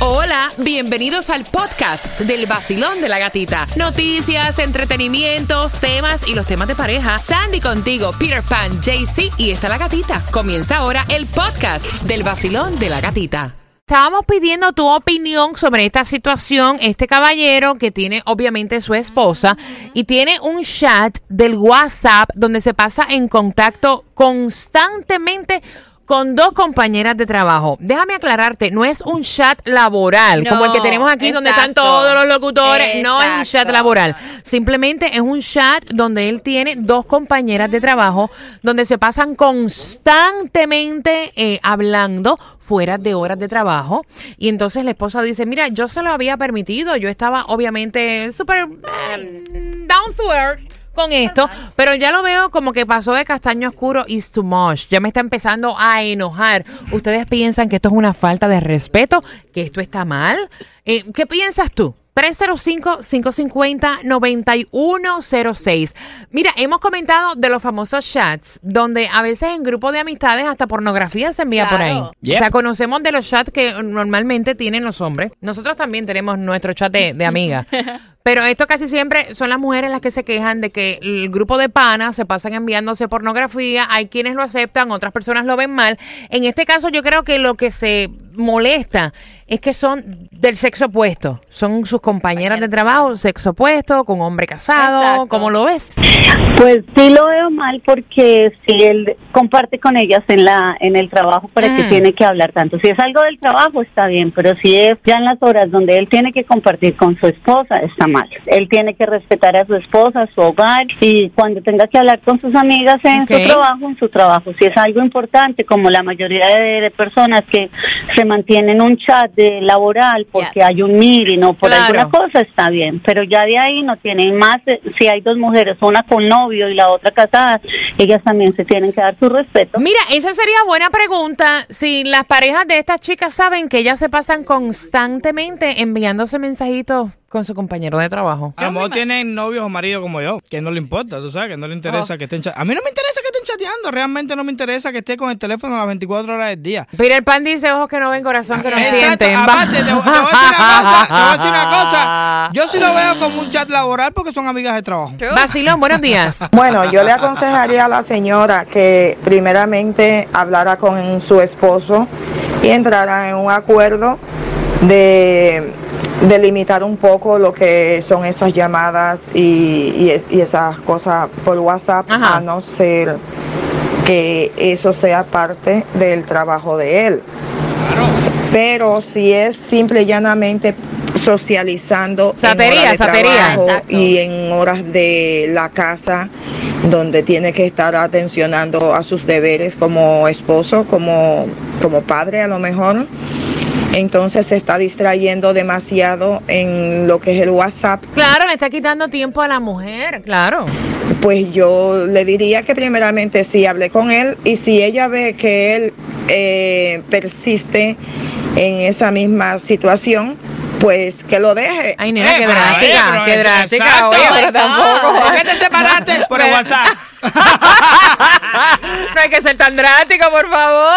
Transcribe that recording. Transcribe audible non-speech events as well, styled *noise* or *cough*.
Hola, bienvenidos al podcast del vacilón de la gatita. Noticias, entretenimientos, temas y los temas de pareja. Sandy contigo, Peter Pan, JC y está la gatita. Comienza ahora el podcast del vacilón de la gatita. Estábamos pidiendo tu opinión sobre esta situación. Este caballero que tiene obviamente su esposa y tiene un chat del WhatsApp donde se pasa en contacto constantemente con dos compañeras de trabajo. Déjame aclararte, no es un chat laboral como el que tenemos aquí donde están todos los locutores. No es un chat laboral. Simplemente es un chat donde él tiene dos compañeras de trabajo donde se pasan constantemente eh, hablando fuera de horas de trabajo. Y entonces la esposa dice, mira, yo se lo había permitido, yo estaba obviamente súper eh, down to earth con esto, pero ya lo veo como que pasó de castaño oscuro is too much. Ya me está empezando a enojar. ¿Ustedes piensan que esto es una falta de respeto? ¿Que esto está mal? Eh, ¿Qué piensas tú? 305-550-9106. Mira, hemos comentado de los famosos chats, donde a veces en grupos de amistades hasta pornografía se envía por ahí. Yep. O sea, conocemos de los chats que normalmente tienen los hombres. Nosotros también tenemos nuestro chat de, de amigas. *laughs* Pero esto casi siempre son las mujeres las que se quejan de que el grupo de panas se pasan enviándose pornografía. Hay quienes lo aceptan, otras personas lo ven mal. En este caso, yo creo que lo que se molesta es que son del sexo opuesto. Son sus compañeras de trabajo, sexo opuesto, con hombre casado. Exacto. ¿Cómo lo ves? Pues sí lo veo mal porque si él comparte con ellas en la en el trabajo, ¿para qué Mm. tiene que hablar tanto? Si es algo del trabajo está bien, pero si es ya en las horas donde él tiene que compartir con su esposa está mal. Él tiene que respetar a su esposa, a su hogar y cuando tenga que hablar con sus amigas en su trabajo, en su trabajo. Si es algo importante, como la mayoría de, personas que se mantienen un chat de laboral porque Yes. hay un meeting o por Claro. alguna cosa está bien, pero ya de ahí no tienen más, si hay dos mujeres, una con novio y la otra casada, ellas también se tienen que dar su respeto. Mira, esa sería buena pregunta. Si las parejas de estas chicas saben que ellas se pasan constantemente enviándose mensajitos con su compañero de trabajo. A lo mejor tienen novios o maridos como yo, que no le importa, tú sabes, que no le interesa Oh. que estén. A mí no me interesa que chateando, realmente no me interesa que esté con el teléfono a las 24 horas del día. Peter Pan dice ojos que no ven, corazón que no Exacto, sienten. aparte, te, te voy a decir una cosa, te voy a decir una cosa. *laughs* Yo sí lo veo como un chat laboral porque son amigas de trabajo. Vacilón, buenos días. *laughs* Bueno, yo le aconsejaría a la señora que primeramente hablara con su esposo y entrara en un acuerdo de, de limitar un poco lo que son esas llamadas y, y es- y esas cosas por WhatsApp, Ajá. a no ser que eso sea parte del trabajo de él. Pero si es simple y llanamente socializando Satería, en horas de trabajo y en horas de la casa donde tiene que estar atencionando a sus deberes como esposo, como, como padre a lo mejor. Entonces se está distrayendo demasiado en lo que es el WhatsApp. Claro, le está quitando tiempo a la mujer, claro. Pues yo le diría que primeramente sí hablé con él y si ella ve que él eh, persiste en esa misma situación, pues que lo deje. Ay, nena, Eh, qué drástica, qué drástica. exacto. Oye, pero tampoco. *laughs* ¿Por qué te separaste? Por el *laughs* WhatsApp. *laughs* no hay que ser tan drástico, por favor.